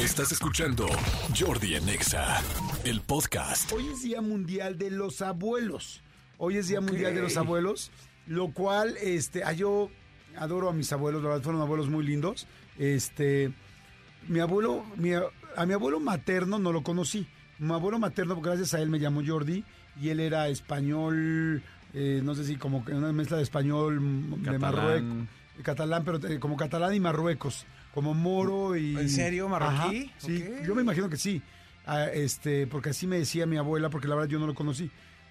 Estás escuchando Jordi en Exa, el podcast. Hoy es Día Mundial de los Abuelos. Hoy es Día Mundial de los Abuelos, lo cual, este, ah, yo adoro a mis abuelos, la verdad fueron abuelos muy lindos. Este, mi abuelo, mi- a mi abuelo materno no lo conocí. Mi abuelo materno, gracias a él me llamó Jordi y él era español, eh, no sé si como que una mezcla de español m- de. Marruecos, catalán, pero eh, como catalán y Marruecos, como moro y... ¿En serio, marroquí? Ajá, sí, yo me imagino que sí. Ah, este, porque así me decía mi abuela, porque la verdad yo no lo conocí.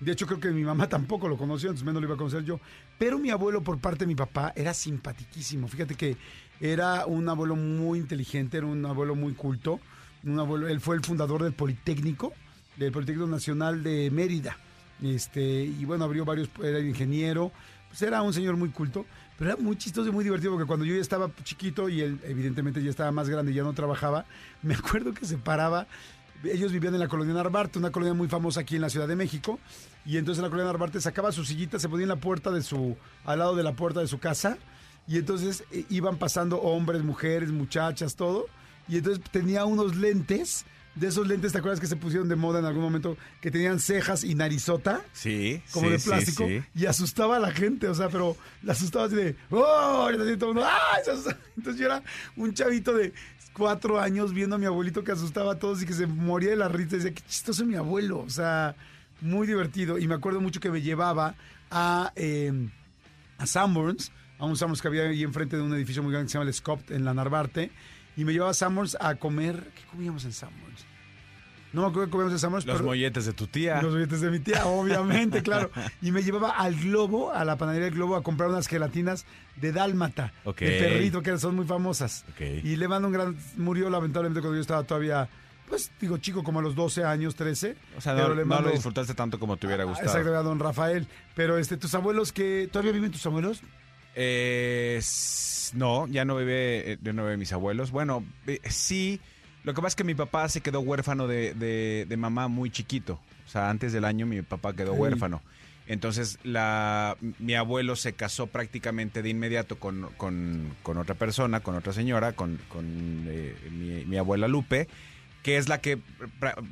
De hecho, creo que mi mamá tampoco lo conoció, entonces menos lo iba a conocer yo. Pero mi abuelo, por parte de mi papá, era simpatiquísimo. Fíjate que era un abuelo muy inteligente, era un abuelo muy culto. Un abuelo, él fue el fundador del Politécnico, del Politécnico Nacional de Mérida. Este, y bueno, abrió varios, era ingeniero. Pues era un señor muy culto, pero era muy chistoso y muy divertido porque cuando yo ya estaba chiquito y él evidentemente ya estaba más grande y ya no trabajaba, me acuerdo que se paraba ellos vivían en la colonia Narvarte, una colonia muy famosa aquí en la Ciudad de México. Y entonces en la colonia Narvarte sacaba su sillita, se ponía en la puerta de su, al lado de la puerta de su casa. Y entonces eh, iban pasando hombres, mujeres, muchachas, todo. Y entonces tenía unos lentes. De esos lentes, ¿te acuerdas que se pusieron de moda en algún momento? Que tenían cejas y narizota Sí, como sí, de plástico sí. y asustaba a la gente, o sea, pero la asustaba así de, ¡oh! Y todo el mundo, asusta. Entonces yo era un chavito de cuatro años viendo a mi abuelito que asustaba a todos y que se moría de la risa y decía, qué chistoso mi abuelo, o sea, muy divertido. Y me acuerdo mucho que me llevaba a, eh, a Sanborns, a un Sanborns que había ahí enfrente de un edificio muy grande que se llama el Scopt en la Narvarte, y me llevaba a Sanborns a comer, ¿qué comíamos en Sanborns? No me acuerdo qué comíamos en Sanborns, Los pero- molletes de tu tía. los billetes de mi tía, obviamente, claro. Y me llevaba al Globo, a la panadería del Globo, a comprar unas gelatinas de Dálmata, Ok. de perrito, que son muy famosas. Ok. Y le mando un gran... Murió lamentablemente cuando yo estaba todavía, pues digo chico, como a los 12 años, 13. O sea, pero no, lo disfrutaste tanto como te hubiera gustado. Exacto, a don Rafael. Pero este, tus abuelos que... ¿Todavía viven tus abuelos? Eh, no, ya no vive, ya no vive mis abuelos. Bueno, eh, sí. Lo que pasa es que mi papá se quedó huérfano de, de- de mamá muy chiquito. O sea, antes del año mi papá quedó huérfano. Entonces, la, mi abuelo se casó prácticamente de inmediato con, con- con otra persona, con otra señora, con, con, eh, mi, mi abuela Lupe, que es la que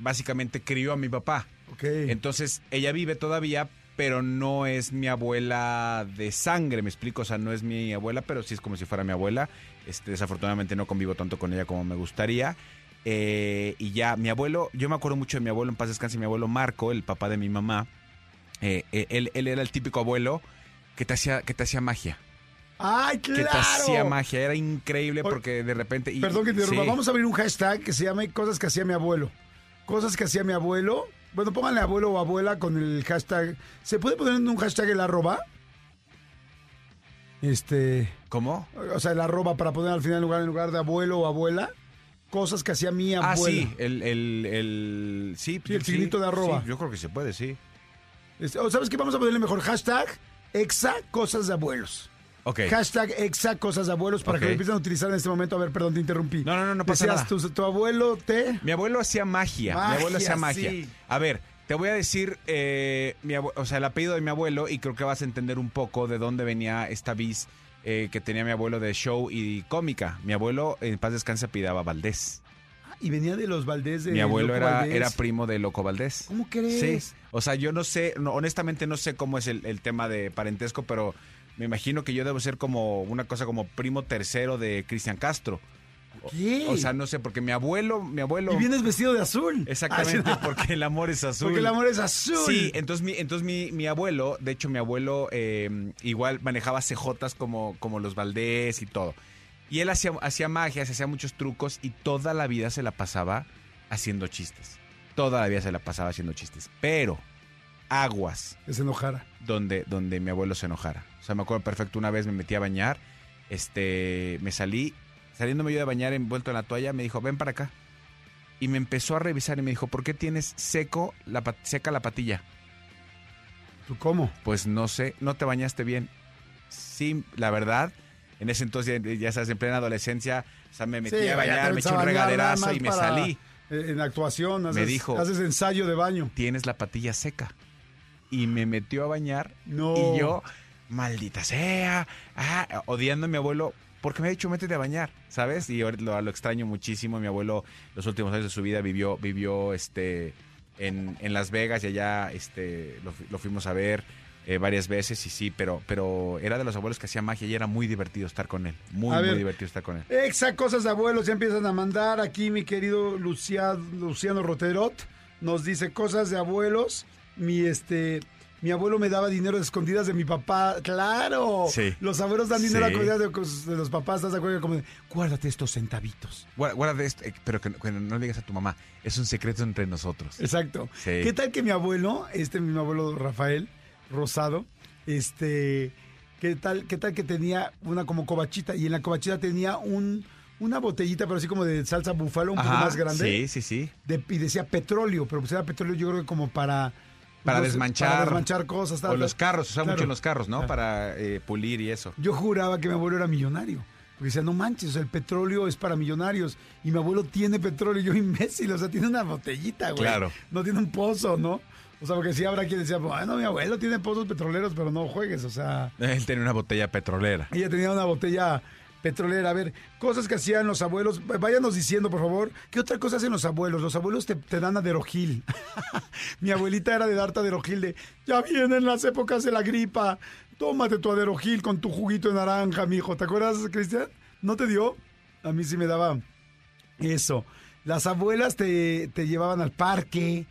básicamente crió a mi papá. Ok. Entonces, ella vive todavía, pero no es mi abuela de sangre, me explico, o sea, no es mi abuela, pero sí es como si fuera mi abuela. Este, desafortunadamente no convivo tanto con ella como me gustaría. Eh, y ya, mi abuelo, yo me acuerdo mucho de mi abuelo, en paz descanse, mi abuelo Marco, el papá de mi mamá. Eh, eh, él, él era el típico abuelo que te hacía, que te hacía magia. ¡Ay, Que claro! te hacía magia. Era increíble porque de repente. y- Perdón que te sí. Vamos a abrir un hashtag que se llame Cosas que hacía mi abuelo. Cosas que hacía mi abuelo. Bueno, pónganle abuelo o abuela con el hashtag. ¿Se puede poner en un hashtag el arroba? Este. ¿Cómo? O sea, el arroba para poner al final en lugar, en lugar de abuelo o abuela. Cosas que hacía mi abuela. Ah, sí, el, el, el, sí, Sí, el signito de arroba. sí, yo creo que se puede, sí. Este, ¿Sabes qué? Vamos a ponerle mejor hashtag exa cosas de abuelos. Ok. Hashtag exa cosas de abuelos para Ok. que lo empiecen a utilizar en este momento. A ver, perdón, te interrumpí. No, no, no, no pasa Decías, nada. Tu, tu abuelo te... Mi abuelo hacía magia. mi abuelo hacía magia. sí. A ver, te voy a decir eh, mi abue- o sea, el apellido de mi abuelo y creo que vas a entender un poco de dónde venía esta bis eh, que tenía mi abuelo de show y cómica. Mi abuelo, en paz descanse, pidaba Valdés. Y venía de los Valdés de Mi abuelo Loco era, Valdés. era primo de Loco Valdés. ¿Cómo crees? Sí. O sea, yo no sé, no, honestamente no sé cómo es el, el tema de parentesco, pero me imagino que yo debo ser como una cosa como primo tercero de Cristian Castro. ¿Qué? O sea, no sé, porque mi abuelo, mi abuelo. Y vienes vestido de azul. Exactamente, Ah, porque el amor es azul. Porque el amor es azul. Sí, entonces mi, entonces mi, mi abuelo, de hecho mi abuelo eh, igual manejaba cejotas como, como los Valdés y todo. Y él hacía, hacía magia, hacía muchos trucos y toda la vida se la pasaba haciendo chistes. Toda la vida se la pasaba haciendo chistes. Pero, aguas, Que se enojara. donde, donde mi abuelo se enojara. O sea, me acuerdo perfecto, una vez me metí a bañar, este, me salí, saliéndome yo de bañar envuelto en la toalla, me dijo, ven para acá. Y me empezó a revisar y me dijo, ¿por qué tienes seco la, seca la patilla? ¿Tú cómo? Pues no sé, no te bañaste bien. Sí, la verdad, en ese entonces, ya sabes, en plena adolescencia, o sea, me metí Sí, a bañar, me eché un regaderazo y me salí. eh, En actuación, haces, Me dijo- haces ensayo de baño. Tienes la patilla seca. Y me metió a bañar No. Y yo, maldita sea, ah, odiando a mi abuelo, porque me ha dicho métete a bañar, ¿sabes? Y lo, lo extraño muchísimo. Mi abuelo, los últimos años de su vida, vivió, vivió este, en, en Las Vegas y allá este, lo, lo fuimos a ver eh, varias veces y sí, pero, pero era de los abuelos que hacía magia y era muy divertido estar con él. Muy, muy ver. divertido estar con él. Exa cosas de abuelos ya empiezan a mandar. Aquí mi querido Lucia- Luciano Roterot nos dice cosas de abuelos. Mi este mi abuelo me daba dinero de escondidas de mi papá. Claro. Sí. Los abuelos dan dinero a Sí. escondidas de, los papás. ¿Estás de acuerdo? Como guárdate estos centavitos. Guarda, guarda esto, eh, pero que, que no le digas a tu mamá. Es un secreto entre nosotros. Exacto. Sí. ¿Qué tal que mi abuelo, este mi abuelo Rafael Rosado, este, qué tal, qué tal que tenía una como cobachita y en la cobachita tenía un una botellita, pero así como de salsa búfalo, un poco más grande. Sí, sí, sí. de- y decía petróleo, pero pues era petróleo yo creo que como para... Para desmanchar. Para desmanchar cosas. tal, O los carros, se usa Claro. mucho en los carros, ¿no? Claro. Para eh, pulir y eso. Yo juraba que mi abuelo era millonario. Porque decía, no manches, el petróleo es para millonarios. Y mi abuelo tiene petróleo, y yo imbécil, o sea, tiene una botellita, güey. Claro. No tiene un pozo, ¿no? O sea, porque sí habrá quien decía, bueno, mi abuelo tiene pozos petroleros, pero no juegues, o sea... Él tenía una botella petrolera. Ella tenía una botella petrolera. A ver, cosas que hacían los abuelos. Váyanos diciendo, por favor, ¿qué otra cosa hacen los abuelos? Los abuelos te, te dan aderogil. Mi abuelita era de darte aderogil de, ya vienen las épocas de la gripa. Tómate tu aderogil con tu juguito de naranja, mijo. ¿Te acuerdas, Cristian? ¿No te dio? A mí sí me daba eso. Las abuelas te, te llevaban al parque,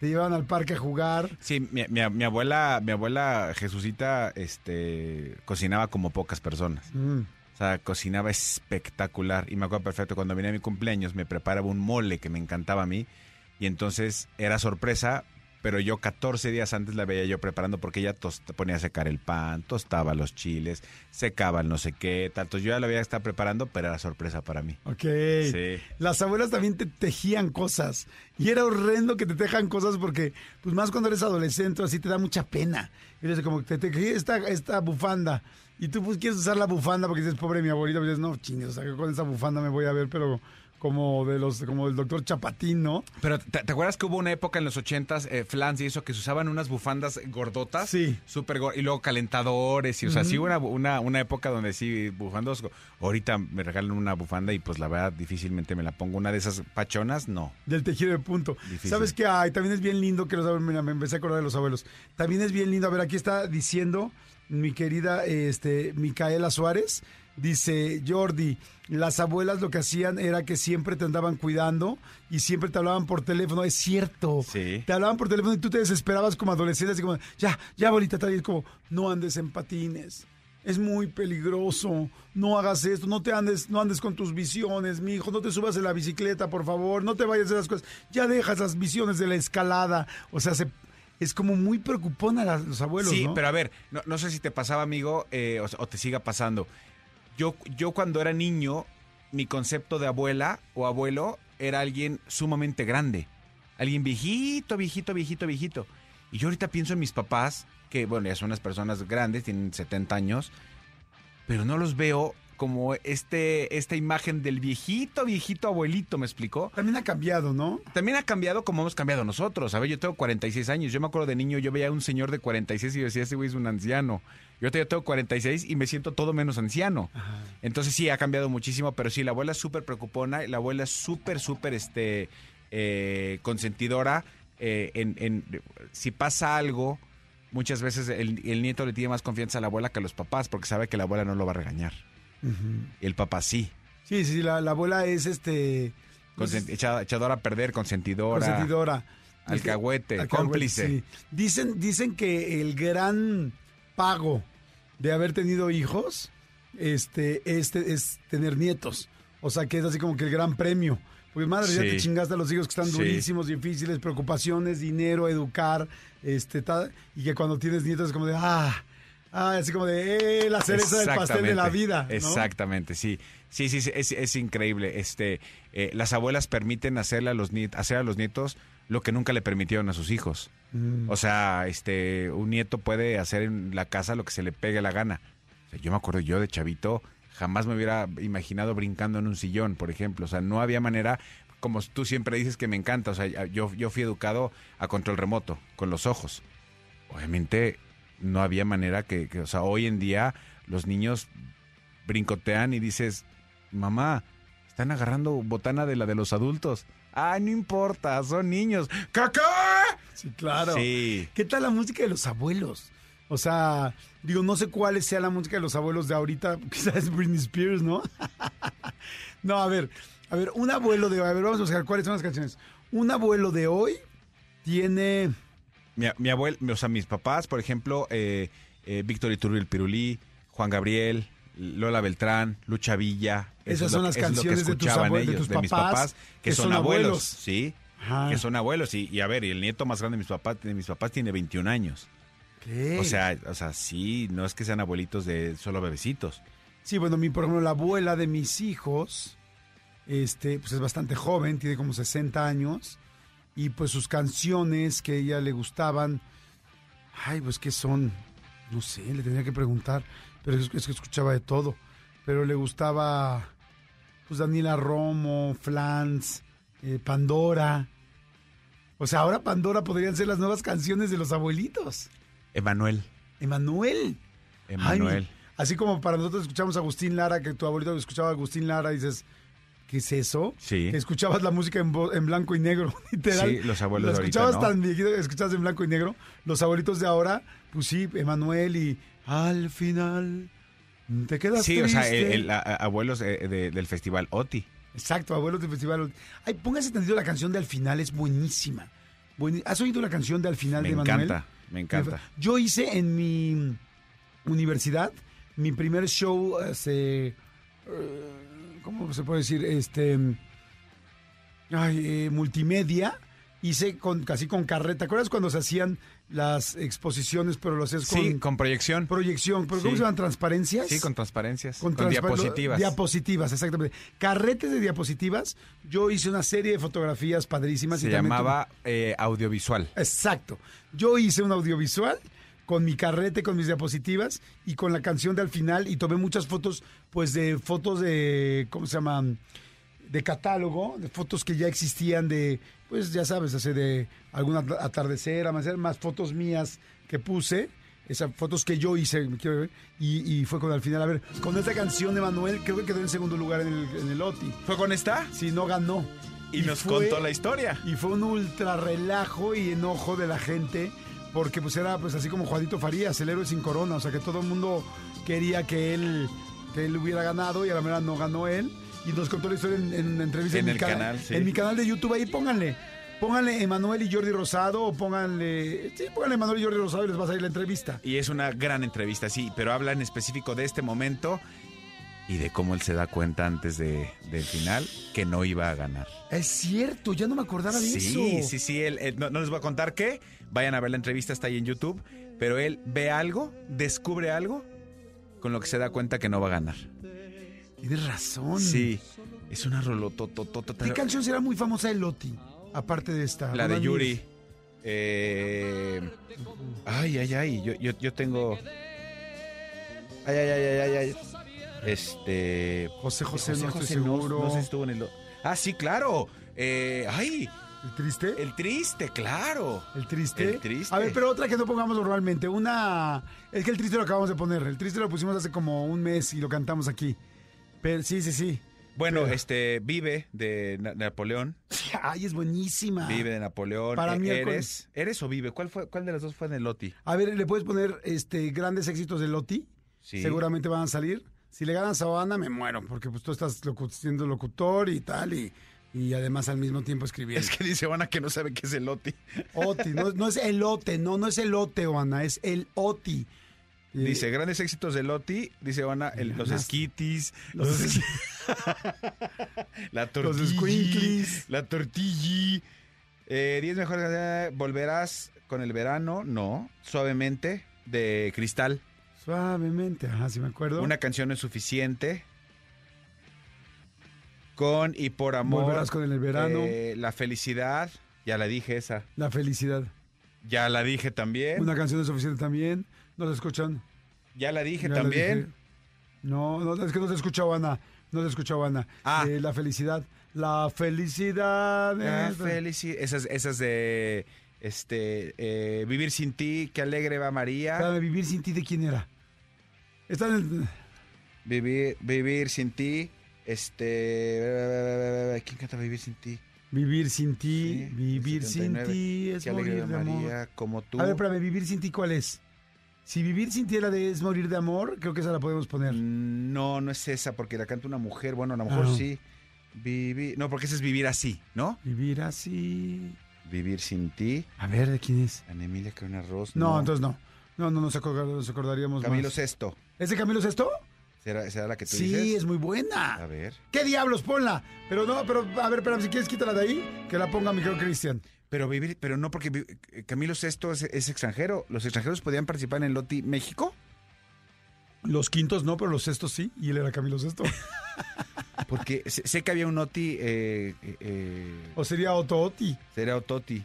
te llevaban al parque a jugar. Sí, mi, mi- mi abuela, mi abuela Jesucita, este, cocinaba como pocas personas. Mm. O sea, cocinaba espectacular. Y me acuerdo perfecto, cuando vine a mi cumpleaños me preparaba un mole que me encantaba a mí. Y entonces era sorpresa, pero yo 14 días antes la veía yo preparando porque ella tosta- ponía a secar el pan, tostaba los chiles, secaba el no sé qué, tanto. Yo ya la veía estar preparando, pero era sorpresa para mí. Ok. Sí. Las abuelas también te tejían cosas. Y era horrendo que te tejan cosas porque, pues más cuando eres adolescente, así te da mucha pena. Y eres como, te tejí esta, esta bufanda. Y tú pues quieres usar la bufanda porque dices, pobre mi abuelita. Pues dices, no, chingue, o sea, que con esa bufanda me voy a ver, pero como de los, como el doctor Chapatín, ¿no? Pero ¿te, te acuerdas que hubo una época en los ochentas, eh, Flans y eso, que se usaban unas bufandas gordotas? Sí. Súper y luego calentadores, y o sea, sí hubo una, una, una época donde sí, bufandos. Ahorita me regalan una bufanda y pues la verdad difícilmente me la pongo. Una de esas pachonas, no. Del tejido de punto. Difícil. ¿Sabes qué? Ay, también es bien lindo que los abuelos, mira, me empecé a acordar de los abuelos. También es bien lindo, a ver, aquí está diciendo mi querida este, Micaela Suárez, dice Jordi, las abuelas lo que hacían era que siempre te andaban cuidando y siempre te hablaban por teléfono, es cierto. Sí. Te hablaban por teléfono y tú te desesperabas como adolescente, así como, ya, ya abuelita, tal y es como, no andes en patines. Es muy peligroso. No hagas esto. No te andes, no andes con tus visiones, mi hijo. No te subas en la bicicleta, por favor. No te vayas de las cosas. Ya dejas las visiones de la escalada. O sea, se, es como muy preocupona a los abuelos, sí, ¿no? pero a ver, no, no sé si te pasaba, amigo, eh, o, o te siga pasando. Yo, yo cuando era niño, mi concepto de abuela o abuelo era alguien sumamente grande. Alguien viejito, viejito, viejito, viejito. Y yo ahorita pienso en mis papás, que bueno, ya son unas personas grandes, tienen 70 años, pero no los veo como este, esta imagen del viejito, viejito abuelito, ¿me explicó? También ha cambiado, ¿no? También ha cambiado como hemos cambiado nosotros. A ver, yo tengo 46 años. Yo me acuerdo de niño, yo veía a un señor de 46 y yo decía, ese güey es un anciano. Yo tengo 46 y me siento todo menos anciano. Entonces sí, ha cambiado muchísimo, pero sí, la abuela es súper preocupona, la abuela es súper, súper este, eh, consentidora. eh, en, en- si pasa algo, muchas veces el, el nieto le tiene más confianza a la abuela que a los papás porque sabe que la abuela no lo va a regañar. El papá sí. Sí, sí, la, la abuela es este. Consent- echada- echadora a perder, consentidora. consentidora. Alcahuete, Alcahuete, cómplice. sí. Dicen, dicen que el gran pago de haber tenido hijos este, este, es tener nietos. O sea, que es así como que el gran premio. Porque madre, ya te chingaste a los hijos que están Sí. durísimos, difíciles, preocupaciones, dinero, educar, este, tal, y que cuando tienes nietos es como de, ah, ah, así como de, eh, la cereza del pastel de la vida. ¿no? Exactamente, sí. Sí, sí, sí, es, es increíble. Este, eh, las abuelas permiten hacerle a los hacer a los nietos lo que nunca le permitieron a sus hijos. Mm. O sea, este, un nieto puede hacer en la casa lo que se le pegue la gana. O sea, yo me acuerdo yo de chavito, jamás me hubiera imaginado brincando en un sillón, por ejemplo. O sea, no había manera, como tú siempre dices que me encanta. O sea, yo, yo fui educado a control remoto, con los ojos. Obviamente no había manera que, que, o sea, hoy en día los niños brincotean y dices, mamá, están agarrando botana de la de los adultos. Ah, no importa, son niños. ¡Cacá! Sí, claro. Sí. ¿Qué tal la música de los abuelos? O sea, digo, no sé cuál sea la música de los abuelos de ahorita, quizás es Britney Spears, ¿no? no, a ver, a ver, un abuelo de a ver, vamos a buscar cuáles son las canciones. Un abuelo de hoy tiene Mi, mi abuelo, o sea, mis papás, por ejemplo, eh, eh, Víctor Iturbil Pirulí, Juan Gabriel, Lola Beltrán, Lucha Villa. Esas es son lo- las eso es lo que canciones de tus escuchaban abue- de ellos, tus de mis papás, papás, que, que son, son abuelos, abuelos. sí, Ajá. que son abuelos. Y, y a ver, y el nieto más grande de mis papás, de mis papás tiene 21 años. ¿Qué? O sea, o sea, sí, no es que sean abuelitos de solo bebecitos. Sí, bueno, mi, por ejemplo, la abuela de mis hijos, este, pues es bastante joven, tiene como 60 años, y pues sus canciones que a ella le gustaban, ay, pues que son, no sé, le tendría que preguntar, pero es, es que escuchaba de todo, pero le gustaba, pues Daniela Romo, Flans, eh, Pandora, o sea, ahora Pandora podrían ser las nuevas canciones de los abuelitos, Emanuel, Emanuel. Emanuel. así como para nosotros escuchamos a Agustín Lara, que tu abuelito escuchaba a Agustín Lara, y dices, ¿qué es eso? Sí. Que escuchabas la música en, blanco y negro, literal. Sí, los abuelos Lo de ahorita, escuchabas ¿no? tan viejito escuchabas en blanco y negro. Los abuelitos de ahora, pues sí, Emanuel y al final te quedas Sí, o sea, el- a- abuelos eh, de- del festival OTI. Exacto, abuelos del festival. Ay, póngase tantito la canción de Al final, es buenísima. ¿Has oído la canción de Al final Me de Emanuel? encanta, me encanta. Yo hice en mi universidad mi primer show, hace, eh, ¿cómo se puede decir? Este, ay, eh, multimedia. Hice con, casi con carreta. ¿Te acuerdas cuando se hacían las exposiciones, pero lo hacías con Sí, con proyección. proyección? ¿Pero ¿Cómo Sí. se llaman? ¿Transparencias? Sí, con transparencias. Con Con, transpa- diapositivas. Diapositivas, exactamente. Carretes de diapositivas. Yo hice una serie de fotografías padrísimas. Se y también llamaba eh, audiovisual. Exacto. Yo hice un audiovisual con mi carrete, con mis diapositivas y con la canción de al final y tomé muchas fotos, pues de fotos de, ¿cómo se llaman? De catálogo, de fotos que ya existían de, pues ya sabes, hace de algún at- atardecer, amanecer, más fotos mías que puse. Esas fotos que yo hice, me quiero ver, y, y fue con al final. A ver, con esta canción de Manuel, creo que quedó en segundo lugar en el, en el OTI. ¿Fue con esta? Si no ganó. Y, nos fue- contó la historia. Y fue un ultra relajo y enojo de la gente, porque pues era pues así como Juanito Farías, el héroe sin corona, o sea que todo el mundo quería que él, que él hubiera ganado y a la verdad no ganó él. Y nos contó la historia en, en una entrevista En mi el cana- canal, sí. En mi canal de YouTube, ahí pónganle. Pónganle Emanuel y Jordi Rosado o pónganle... Sí, pónganle Emanuel y Jordi Rosado y les va a salir la entrevista. Y es una gran entrevista, sí, pero habla en específico de este momento y de cómo él se da cuenta antes de, del final que no iba a ganar. Es cierto, ya no me acordaba de Sí, eso. sí, sí, él, él- no, no les voy a contar qué, vayan a ver la entrevista, está ahí en YouTube, pero él ve algo, descubre algo con lo que se da cuenta que no va a ganar. Tienes razón. Sí, es una rolotototota. ¿Qué canción será muy famosa de Loti? Aparte de esta. La de Yuri. Eh, ay, ay, ay. Yo, yo, yo tengo. Ay, ay, ay, ay, ay. Este. José José, no estoy José seguro. No, sé si estuvo en el. Ah, sí, claro. Eh, ay, ¿El triste? el triste, claro. ¿El triste? El triste. A ver, pero otra que no pongamos normalmente. Una. Es que el triste lo acabamos de poner. El triste lo pusimos hace como un mes y lo cantamos aquí. Pero sí, sí, sí. Bueno, Pero- este, Vive de Na- Napoleón. Ay, es buenísima. Vive de Napoleón. Para Eh, mí, ¿Eres? ¿Eres o Vive? ¿Cuál, fue, ¿Cuál de las dos fue en el Loti? A ver, ¿le puedes poner este grandes éxitos de Loti? Sí. Seguramente van a salir. Si le ganas a Habana, me muero, porque pues tú estás locu- siendo locutor y tal, y, y además al mismo tiempo escribiendo. Es que dice Juana que no sabe qué es el Loti. Oti, no, no es elote, no, no es elote, Oana, es el Oti. Eh, Dice, grandes éxitos de Loti, dice el- los esquitis, Los los, la tortilla, la tortilla. Eh, Diez mejores, eh, volverás con el verano, no, suavemente, de Cristal. Suavemente, ajá, si me acuerdo. Una canción no es suficiente. Con y por amor. Volverás con el verano. eh, la felicidad, ya la dije esa. La felicidad. Ya la dije también. Una canción es suficiente también. ¿No te escuchan? Ya la dije Ya la también. dije. No, no, es que no te escucha Ana. No te escucha Ana. Ah. Eh, la felicidad. La felicidad. La felicidad. Esas, esas de este eh, Vivir sin ti, qué alegre va María. Vivir sin ti de quién era. Está en el- Vivir, vivir sin ti. Este. ¿Quién canta Vivir sin ti? Vivir sin ti, Sí, vivir 79. sin ti es Qué alegría morir de amor. María, como tú. A ver, espérame, vivir sin ti, ¿cuál es? Si vivir sin ti era de es morir de amor, creo que esa la podemos poner. Mm, No, no es esa, porque la canta una mujer. Bueno, a lo mejor Ah. sí. Vivir. No, porque ese es vivir así, ¿no? Vivir así. Vivir sin ti. A ver, ¿de quién es? Ana Emilia Carona Ross. No, entonces no. No, no nos, acordar- nos acordaríamos Camilo más. Sesto. ¿Es de Camilo Sesto? ¿Será, será la que tú Sí, dices? es muy A buena. ver. ¿Qué diablos? Ponla. Pero no, pero a ver, espérame, si quieres quítala de ahí, que la ponga mi querido Cristian. Pero vivir, pero no porque eh, Camilo Sesto es, es extranjero. ¿Los extranjeros podían participar en el Loti México? Los quintos no, pero los sextos sí, y él era Camilo Sesto. Porque sé, sé que había un Oti, eh, eh, eh, o sería Otto Oti. sería Ototi.